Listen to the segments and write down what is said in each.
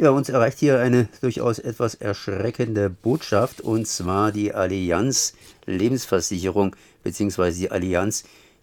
Ja, uns erreicht hier eine durchaus etwas erschreckende Botschaft, und zwar die Allianz Lebensversicherung, beziehungsweise die Allianz,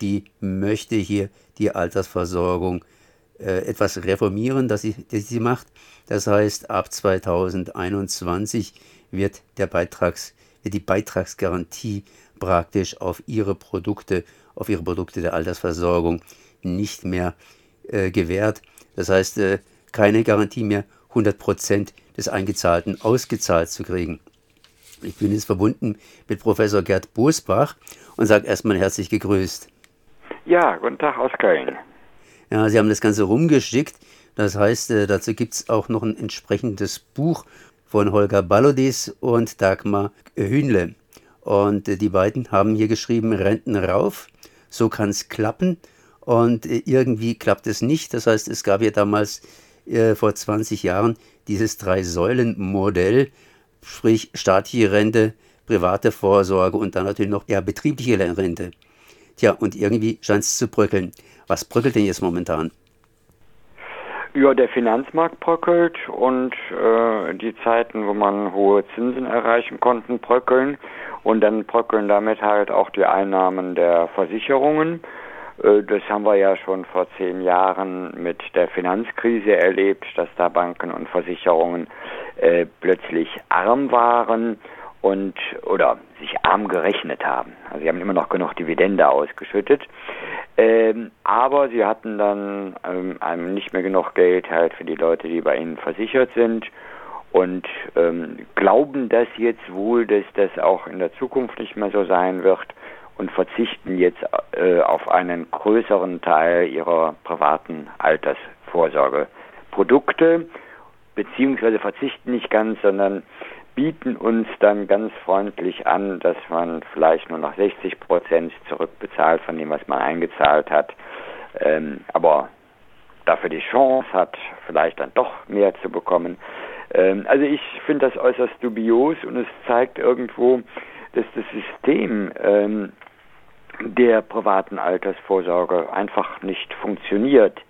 die möchte hier die Altersversorgung äh, etwas reformieren, das sie, das sie macht. Das heißt, ab 2021 wird, der Beitrags, wird die Beitragsgarantie praktisch auf ihre Produkte, auf ihre Produkte der Altersversorgung nicht mehr äh, gewährt. Das heißt, äh, keine Garantie mehr 100% des Eingezahlten ausgezahlt zu kriegen. Ich bin jetzt verbunden mit Professor Gerd Bosbach und sage erstmal herzlich gegrüßt. Ja, guten Tag aus Köln. Ja, Sie haben das Ganze rumgeschickt. Das heißt, äh, dazu gibt es auch noch ein entsprechendes Buch von Holger Ballodis und Dagmar Hühnle. Und äh, die beiden haben hier geschrieben, Renten rauf, so kann es klappen. Und äh, irgendwie klappt es nicht. Das heißt, es gab ja damals äh, vor 20 Jahren dieses Drei-Säulen-Modell, sprich staatliche Rente, private Vorsorge und dann natürlich noch ja, betriebliche Rente. Tja, und irgendwie scheint es zu bröckeln. Was bröckelt denn jetzt momentan? Ja, der Finanzmarkt bröckelt und äh, die Zeiten, wo man hohe Zinsen erreichen konnte, bröckeln und dann bröckeln damit halt auch die Einnahmen der Versicherungen. Äh, das haben wir ja schon vor zehn Jahren mit der Finanzkrise erlebt, dass da Banken und Versicherungen äh, plötzlich arm waren und oder sich arm gerechnet haben. Also sie haben immer noch genug Dividende ausgeschüttet, ähm, aber sie hatten dann ähm, nicht mehr genug Geld halt für die Leute, die bei ihnen versichert sind und ähm, glauben das jetzt wohl, dass das auch in der Zukunft nicht mehr so sein wird und verzichten jetzt äh, auf einen größeren Teil ihrer privaten Altersvorsorgeprodukte, beziehungsweise verzichten nicht ganz, sondern bieten uns dann ganz freundlich an, dass man vielleicht nur noch 60 Prozent zurückbezahlt von dem, was man eingezahlt hat, ähm, aber dafür die Chance hat, vielleicht dann doch mehr zu bekommen. Ähm, also ich finde das äußerst dubios und es zeigt irgendwo, dass das System ähm, der privaten Altersvorsorge einfach nicht funktioniert.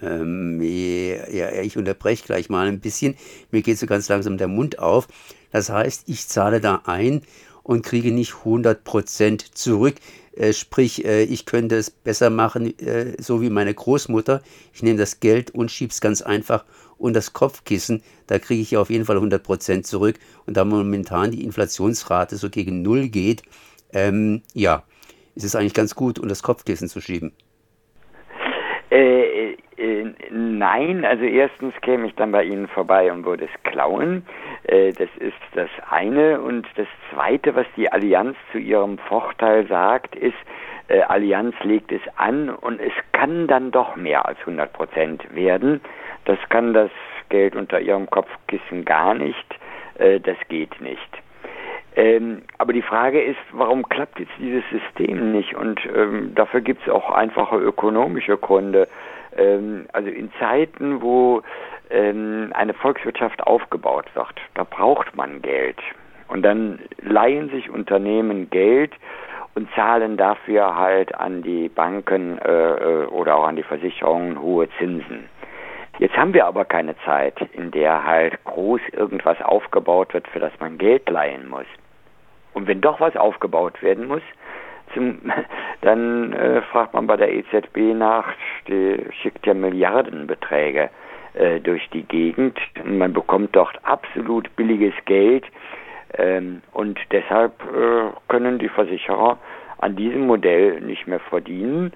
Ähm, ja, ich unterbreche gleich mal ein bisschen. Mir geht so ganz langsam der Mund auf. Das heißt, ich zahle da ein und kriege nicht 100% zurück. Äh, sprich, äh, ich könnte es besser machen, äh, so wie meine Großmutter. Ich nehme das Geld und schiebe es ganz einfach und das Kopfkissen. Da kriege ich auf jeden Fall 100% zurück. Und da momentan die Inflationsrate so gegen Null geht, ähm, ja, ist es eigentlich ganz gut, um das Kopfkissen zu schieben. Äh, äh, nein, also erstens käme ich dann bei Ihnen vorbei und würde es klauen. Äh, das ist das eine. Und das zweite, was die Allianz zu ihrem Vorteil sagt, ist, äh, Allianz legt es an und es kann dann doch mehr als 100 Prozent werden. Das kann das Geld unter ihrem Kopfkissen gar nicht. Äh, das geht nicht. Ähm, aber die Frage ist, warum klappt jetzt dieses System nicht? Und ähm, dafür gibt es auch einfache ökonomische Gründe. Ähm, also in Zeiten, wo ähm, eine Volkswirtschaft aufgebaut wird, da braucht man Geld. Und dann leihen sich Unternehmen Geld und zahlen dafür halt an die Banken äh, äh oder auch an die Versicherungen hohe Zinsen. Jetzt haben wir aber keine Zeit, in der halt groß irgendwas aufgebaut wird, für das man Geld leihen muss. Und wenn doch was aufgebaut werden muss, zum, dann äh, fragt man bei der EZB nach, die schickt ja Milliardenbeträge äh, durch die Gegend. Man bekommt dort absolut billiges Geld. Ähm, und deshalb äh, können die Versicherer an diesem Modell nicht mehr verdienen.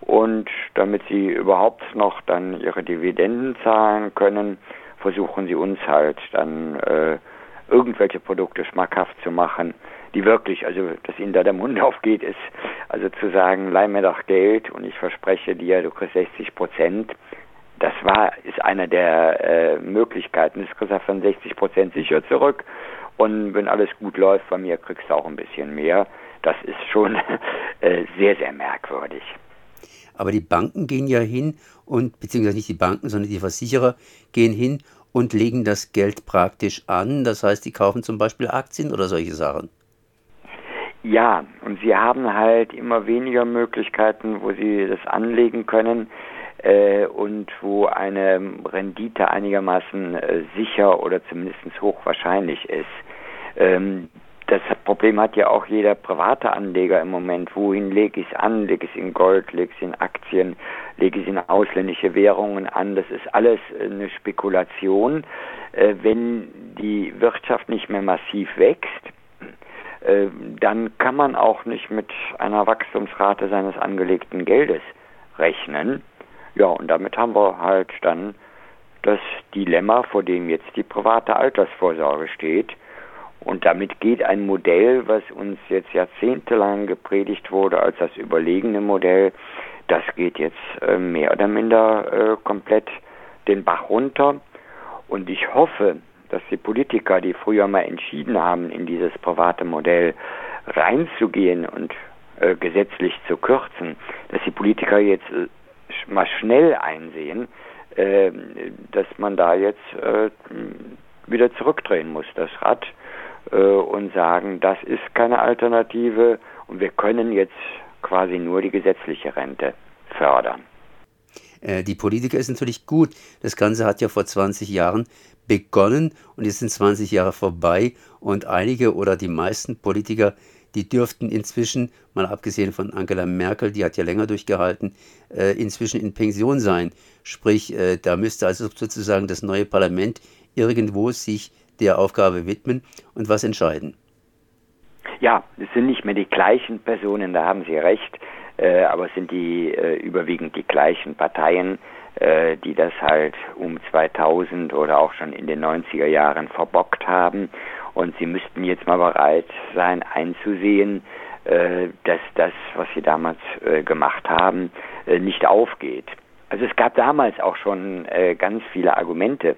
Und damit sie überhaupt noch dann ihre Dividenden zahlen können, versuchen sie uns halt dann äh, irgendwelche Produkte schmackhaft zu machen, die wirklich, also dass ihnen da der Mund aufgeht, ist also zu sagen, leih mir doch Geld und ich verspreche dir, du kriegst 60 Prozent. Das war, ist eine der äh, Möglichkeiten. Das kriegst du von 60 Prozent sicher zurück. Und wenn alles gut läuft bei mir, kriegst du auch ein bisschen mehr. Das ist schon äh, sehr, sehr merkwürdig. Aber die Banken gehen ja hin und, beziehungsweise nicht die Banken, sondern die Versicherer gehen hin und legen das Geld praktisch an. Das heißt, die kaufen zum Beispiel Aktien oder solche Sachen. Ja, und sie haben halt immer weniger Möglichkeiten, wo sie das anlegen können. äh, und wo eine Rendite einigermaßen äh, sicher oder zumindest hochwahrscheinlich ist. Ähm, das Problem hat ja auch jeder private Anleger im Moment. Wohin lege ich es an? Lege ich es in Gold, lege ich es in Aktien, lege ich es in ausländische Währungen an? Das ist alles eine Spekulation. Äh, wenn die Wirtschaft nicht mehr massiv wächst, äh, dann kann man auch nicht mit einer Wachstumsrate seines angelegten Geldes rechnen. Ja, und damit haben wir halt dann das Dilemma, vor dem jetzt die private Altersvorsorge steht. Und damit geht ein Modell, was uns jetzt jahrzehntelang gepredigt wurde als das überlegene Modell, das geht jetzt äh, mehr oder minder äh, komplett den Bach runter. Und ich hoffe, dass die Politiker, die früher mal entschieden haben, in dieses private Modell reinzugehen und äh, gesetzlich zu kürzen, dass die Politiker jetzt äh, mal schnell einsehen, äh, dass man da jetzt äh, wieder zurückdrehen muss, das Rad äh, und sagen, das ist keine Alternative und wir können jetzt quasi nur die gesetzliche Rente fördern. Äh, die Politiker ist natürlich gut. Das Ganze hat ja vor 20 Jahren begonnen und jetzt sind 20 Jahre vorbei und einige oder die meisten Politiker, die dürften inzwischen, mal abgesehen von Angela Merkel, die hat ja länger durchgehalten, äh, inzwischen in Pension sein. Sprich, da müsste also sozusagen das neue Parlament irgendwo sich der Aufgabe widmen und was entscheiden. Ja, es sind nicht mehr die gleichen Personen, da haben Sie recht, äh, aber es sind die äh, überwiegend die gleichen Parteien, äh, die das halt um 2000 oder auch schon in den 90er Jahren verbockt haben. Und sie müssten jetzt mal bereit sein, einzusehen, äh, dass das, was sie damals äh, gemacht haben, äh, nicht aufgeht. Also es gab damals auch schon ganz viele Argumente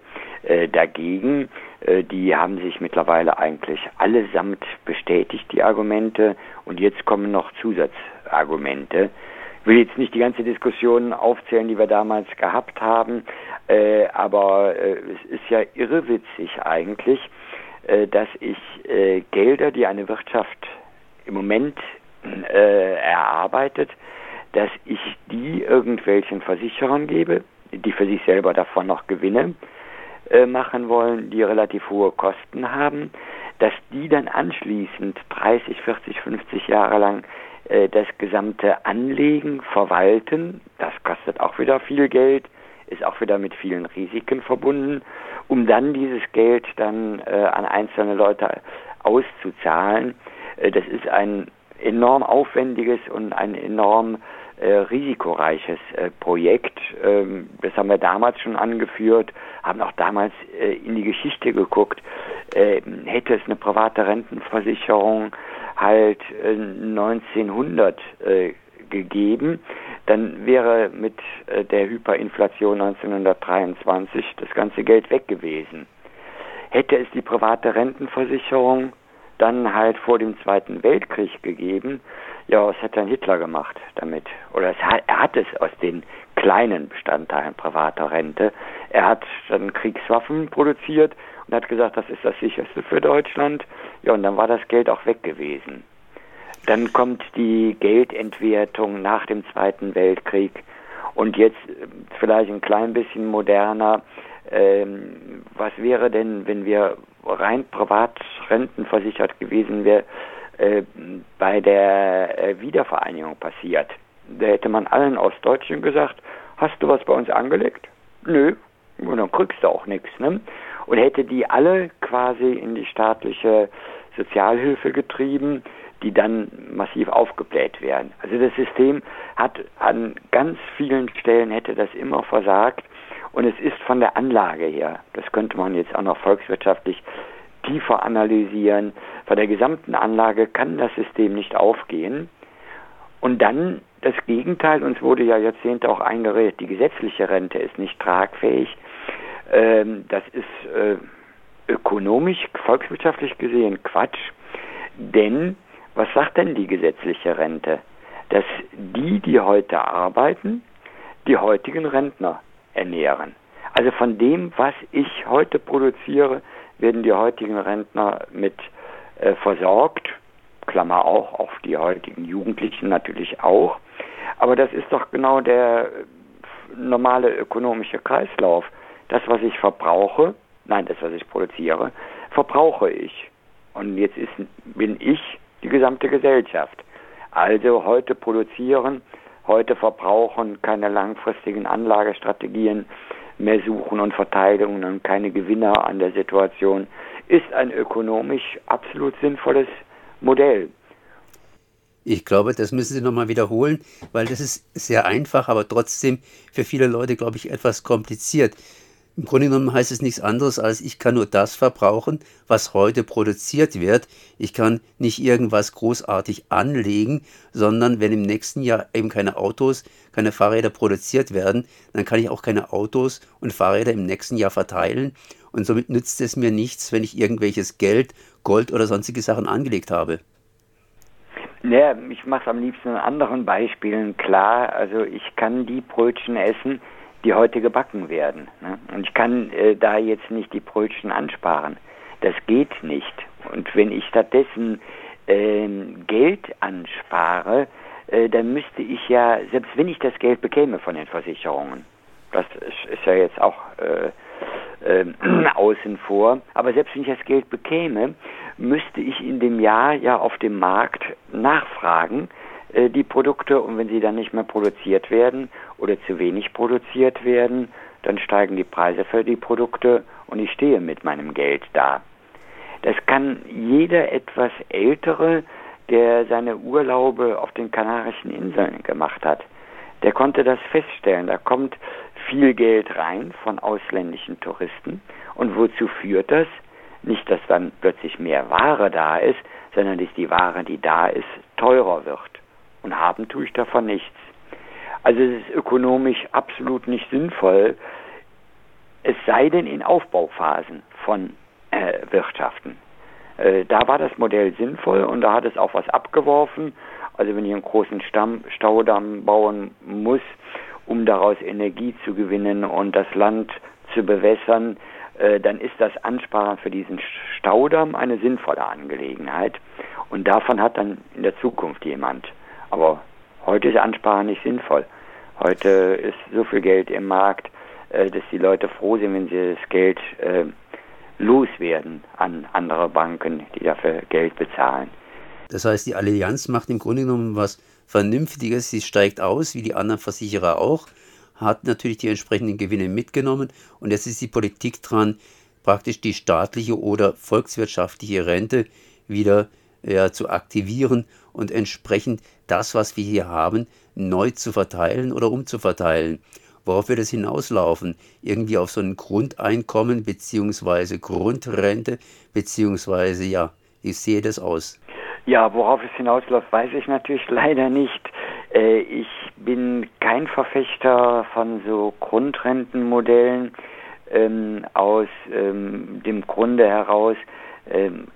dagegen. Die haben sich mittlerweile eigentlich allesamt bestätigt, die Argumente. Und jetzt kommen noch Zusatzargumente. Ich will jetzt nicht die ganze Diskussion aufzählen, die wir damals gehabt haben, äh, aber äh, es ist ja irrewitzig eigentlich, äh, dass ich äh, Gelder, die eine Wirtschaft im Moment äh, erarbeitet, dass ich die irgendwelchen Versicherern gebe, die für sich selber davon noch Gewinne äh, machen wollen, die relativ hohe Kosten haben, dass die dann anschließend 30, 40, 50 Jahre lang das gesamte Anlegen verwalten. Das kostet auch wieder viel Geld, ist auch wieder mit vielen Risiken verbunden, um dann dieses Geld dann äh, an einzelne Leute auszuzahlen. Äh, das ist ein enorm aufwendiges und ein enorm äh, risikoreiches äh, Projekt. Ähm, das haben wir damals schon angeführt, haben auch damals äh, in die Geschichte geguckt. Ähm, hätte es eine private Rentenversicherung halt 1900 äh, äh, gegeben, dann wäre mit äh, der Hyperinflation 1923 das ganze Geld weg gewesen. Hätte es die private Rentenversicherung dann halt vor dem Zweiten Weltkrieg gegeben, ja, was hat dann Hitler gemacht damit? Oder hat, er hat es aus den kleinen Bestandteilen privater Rente. Er hat dann Kriegswaffen produziert und hat gesagt, das ist das sicherste für Deutschland. Ja, und dann war das Geld auch weg gewesen. Dann kommt die Geldentwertung nach dem Zweiten Weltkrieg und jetzt äh, vielleicht ein klein bisschen moderner. Ähm, was wäre denn, wenn wir rein privat rentenversichert gewesen wären? Äh, bei der äh, Wiedervereinigung passiert. Da hätte man allen Ostdeutschen gesagt, hast du was bei uns angelegt? Nö, und dann kriegst du auch nichts. Ne? Und hätte die alle quasi in die staatliche Sozialhilfe getrieben, die dann massiv aufgebläht werden. Also das System hat an ganz vielen Stellen hätte das immer versagt und es ist von der Anlage her, das könnte man jetzt auch noch volkswirtschaftlich tiefer analysieren. Bei der gesamten Anlage kann das System nicht aufgehen. Und dann das Gegenteil, uns wurde ja Jahrzehnte auch eingeredet, die gesetzliche Rente ist nicht tragfähig. Ähm, das ist äh, ökonomisch, volkswirtschaftlich gesehen Quatsch. Denn was sagt denn die gesetzliche Rente? Dass die, die heute arbeiten, die heutigen Rentner ernähren. Also von dem, was ich heute produziere, werden die heutigen Rentner mit äh, versorgt. Klammer auch, auch die heutigen Jugendlichen natürlich auch. Aber das ist doch genau der normale ökonomische Kreislauf. Das, was ich verbrauche, nein, das, was ich produziere, verbrauche ich. Und jetzt ist, bin ich die gesamte Gesellschaft. Also heute produzieren, heute verbrauchen, keine langfristigen Anlagestrategien mehr suchen und Verteidigungen und keine Gewinner an der Situation, ist ein ökonomisch absolut sinnvolles Modell. Ich glaube, das müssen Sie nochmal wiederholen, weil das ist sehr einfach, aber trotzdem für viele Leute, glaube ich, etwas kompliziert. Im Grunde genommen heißt es nichts anderes, als ich kann nur das verbrauchen, was heute produziert wird. Ich kann nicht irgendwas großartig anlegen, sondern wenn im nächsten Jahr eben keine Autos, keine Fahrräder produziert werden, dann kann ich auch keine Autos und Fahrräder im nächsten Jahr verteilen. Und somit nützt es mir nichts, wenn ich irgendwelches Geld, Gold oder sonstige Sachen angelegt habe. Naja, ich mache es am liebsten in anderen Beispielen klar. Also ich kann die Brötchen essen, die heute gebacken werden. Ne? Und ich kann äh, da jetzt nicht die Brötchen ansparen. Das geht nicht. Und wenn ich stattdessen äh, Geld anspare, äh, dann müsste ich ja, selbst wenn ich das Geld bekäme von den Versicherungen, das ist, ist ja jetzt auch äh, äh, außen vor, aber selbst wenn ich das Geld bekäme, müsste ich in dem Jahr ja auf dem Markt nachfragen, äh, die Produkte und wenn sie dann nicht mehr produziert werden oder zu wenig produziert werden, dann steigen die Preise für die Produkte und ich stehe mit meinem Geld da. Das kann jeder etwas ältere, der seine Urlaube auf den Kanarischen Inseln gemacht hat. Der konnte das feststellen. Da kommt viel Geld rein von ausländischen Touristen. Und wozu führt das? Nicht, dass dann plötzlich mehr Ware da ist, sondern dass die Ware, die da ist, teurer wird. Und haben tue ich davon nichts. Also es ist ökonomisch absolut nicht sinnvoll, es sei denn in Aufbauphasen von äh, Wirtschaften. Äh, da war das Modell sinnvoll und da hat es auch was abgeworfen. Also wenn ich einen großen Stamm, Staudamm bauen muss, um daraus Energie zu gewinnen und das Land zu bewässern, äh, dann ist das Ansparen für diesen Staudamm eine sinnvolle Angelegenheit. Und davon hat dann in der Zukunft jemand aber heute ist Ansparen nicht sinnvoll. Heute ist so viel Geld im Markt, äh, dass die Leute froh sind, wenn sie das Geld äh, loswerden an andere Banken, die dafür Geld bezahlen. Das heißt, die Allianz macht im Grunde genommen was Vernünftiges. Sie steigt aus, wie die anderen Versicherer auch, hat natürlich die entsprechenden Gewinne mitgenommen und jetzt ist die Politik dran, praktisch die staatliche oder volkswirtschaftliche Rente wieder ja, zu aktivieren und entsprechend das, was wir hier haben, neu zu verteilen oder umzuverteilen. Worauf wird es hinauslaufen? Irgendwie auf so ein Grundeinkommen beziehungsweise Grundrente beziehungsweise ja, wie sehe das aus? Ja, worauf es hinausläuft, weiß ich natürlich leider nicht. Äh, ich bin kein Verfechter von so Grundrentenmodellen ähm, aus ähm, dem Grunde heraus,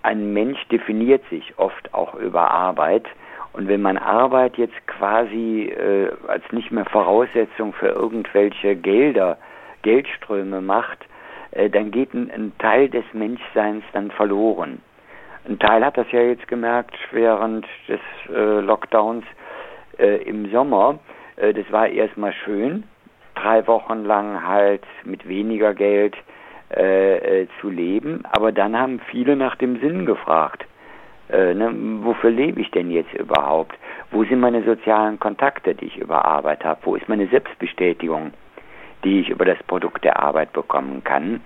ein Mensch definiert sich oft auch über Arbeit. Und wenn man Arbeit jetzt quasi äh, als nicht mehr Voraussetzung für irgendwelche Gelder, Geldströme macht, äh, dann geht ein, ein, Teil des Menschseins dann verloren. Ein Teil hat das ja jetzt gemerkt während des äh, Lockdowns äh, im Sommer. Äh, das war erstmal schön, drei Wochen lang halt mit weniger Geld äh, äh, zu leben. Aber dann haben viele nach dem Sinn gefragt. Äh, ne, wofür lebe ich denn jetzt überhaupt? Wo sind meine sozialen Kontakte, die ich über Arbeit habe? Wo ist meine Selbstbestätigung, die ich über das Produkt der Arbeit bekommen kann?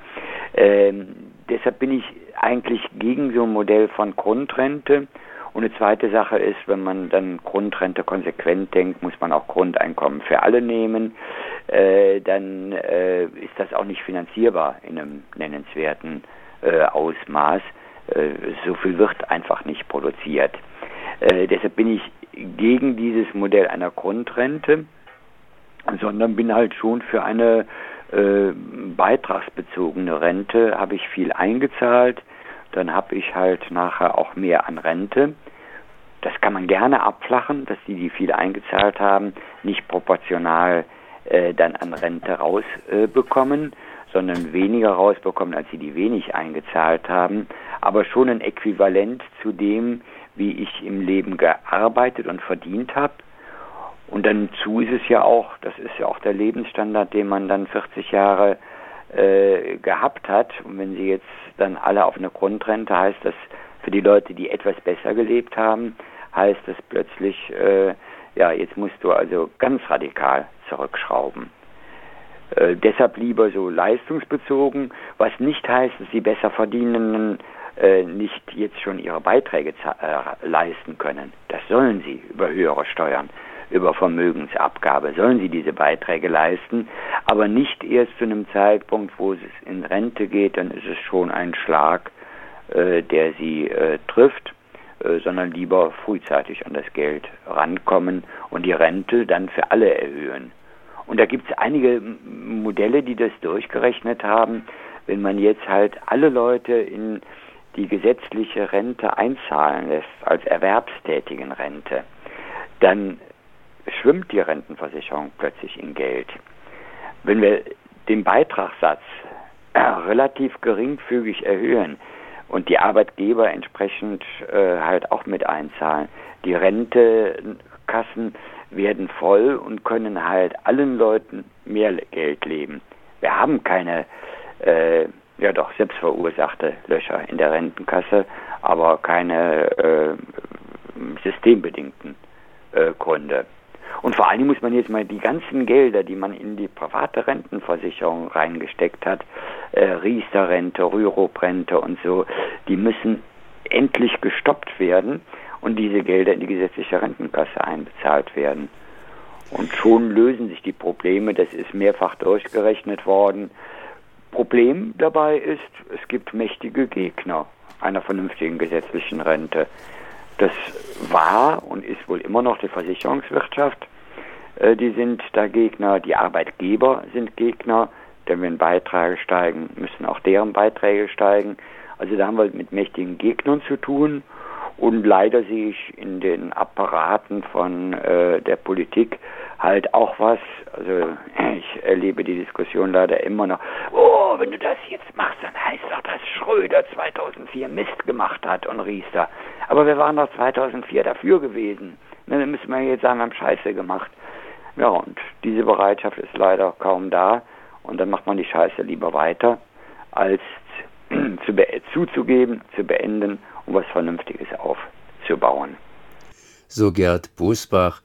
Ähm, deshalb bin ich eigentlich gegen so ein Modell von Grundrente. Und eine zweite Sache ist, wenn man dann Grundrente konsequent denkt, muss man auch Grundeinkommen für alle nehmen äh, dann äh, ist das auch nicht finanzierbar in einem nennenswerten äh, Ausmaß. Äh, so viel wird einfach nicht produziert. Äh, deshalb bin ich gegen dieses Modell einer Grundrente, sondern bin halt schon für eine äh, beitragsbezogene Rente. Habe ich viel eingezahlt, dann habe ich halt nachher auch mehr an Rente. Das kann man gerne abflachen, dass die, die viel eingezahlt haben, nicht proportional äh, dann an Rente rausbekommen, äh, sondern weniger rausbekommen, als sie die wenig eingezahlt haben, aber schon ein Äquivalent zu dem, wie ich im Leben gearbeitet und verdient habe. Und dann zu ist es ja auch, das ist ja auch der Lebensstandard, den man dann 40 Jahre äh, gehabt hat. Und wenn Sie jetzt dann alle auf eine Grundrente, heißt das für die Leute, die etwas besser gelebt haben, heißt das plötzlich, äh, ja, jetzt musst du also ganz radikal zurückschrauben. Äh, deshalb lieber so leistungsbezogen, was nicht heißt, dass die besser verdienenden äh, nicht jetzt schon ihre Beiträge äh, leisten können. Das sollen sie über höhere Steuern, über Vermögensabgabe, sollen sie diese Beiträge leisten, aber nicht erst zu einem Zeitpunkt, wo es in Rente geht, dann ist es schon ein Schlag, äh, der sie äh, trifft äh, sondern lieber frühzeitig an das Geld rankommen und die Rente dann für alle erhöhen. Und da gibt es einige Modelle, die das durchgerechnet haben. Wenn man jetzt halt alle Leute in die gesetzliche Rente einzahlen lässt, als erwerbstätigen Rente, dann schwimmt die Rentenversicherung plötzlich in Geld. Wenn wir den Beitragssatz relativ geringfügig erhöhen und die Arbeitgeber entsprechend äh, halt auch mit einzahlen, die Rentekassen werden voll und können halt allen Leuten mehr Geld leben. Wir haben keine, äh, ja doch, selbstverursachte Löcher in der Rentenkasse, aber keine äh, systembedingten äh, Gründe. Und vor allem muss man jetzt mal die ganzen Gelder, die man in die private Rentenversicherung reingesteckt hat, äh, Riester-Rente, Rürup-Rente und so, die müssen endlich gestoppt werden und diese Gelder in die gesetzliche Rentenkasse einbezahlt werden. Und schon lösen sich die Probleme, das ist mehrfach durchgerechnet worden. Problem dabei ist, es gibt mächtige Gegner einer vernünftigen gesetzlichen Rente. Das war und ist wohl immer noch die Versicherungswirtschaft. Äh, die sind da Gegner, die Arbeitgeber sind Gegner, denn wenn Beiträge steigen, müssen auch deren Beiträge steigen. Also da haben wir mit mächtigen Gegnern zu tun. Und leider sehe ich in den Apparaten von äh, der Politik halt auch was. Also ich erlebe die Diskussion leider immer noch. Oh, wenn du das jetzt machst, dann heißt doch, dass Schröder 2004 Mist gemacht hat und Riester. Aber wir waren doch 2004 dafür gewesen. Na, dann müssen wir jetzt sagen, wir haben Scheiße gemacht. Ja, und diese Bereitschaft ist leider kaum da. Und dann macht man die Scheiße lieber weiter, als zu zuzugeben, zu beenden und was Vernünftiges aufzubauen. So Gerd Busbach,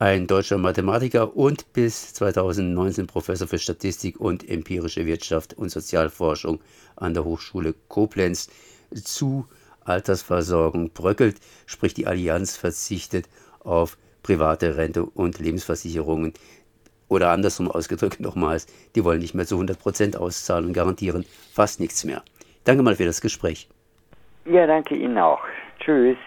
ein deutscher Mathematiker und bis 2019 Professor für Statistik und empirische Wirtschaft und Sozialforschung an der Hochschule Koblenz zu Altersversorgung bröckelt, sprich die Allianz verzichtet auf private Rente und Lebensversicherungen. Oder andersrum ausgedrückt nochmals, die wollen nicht mehr zu 100% auszahlen und garantieren fast nichts mehr. Danke mal für das Gespräch. Ja, danke Ihnen auch. Tschüss.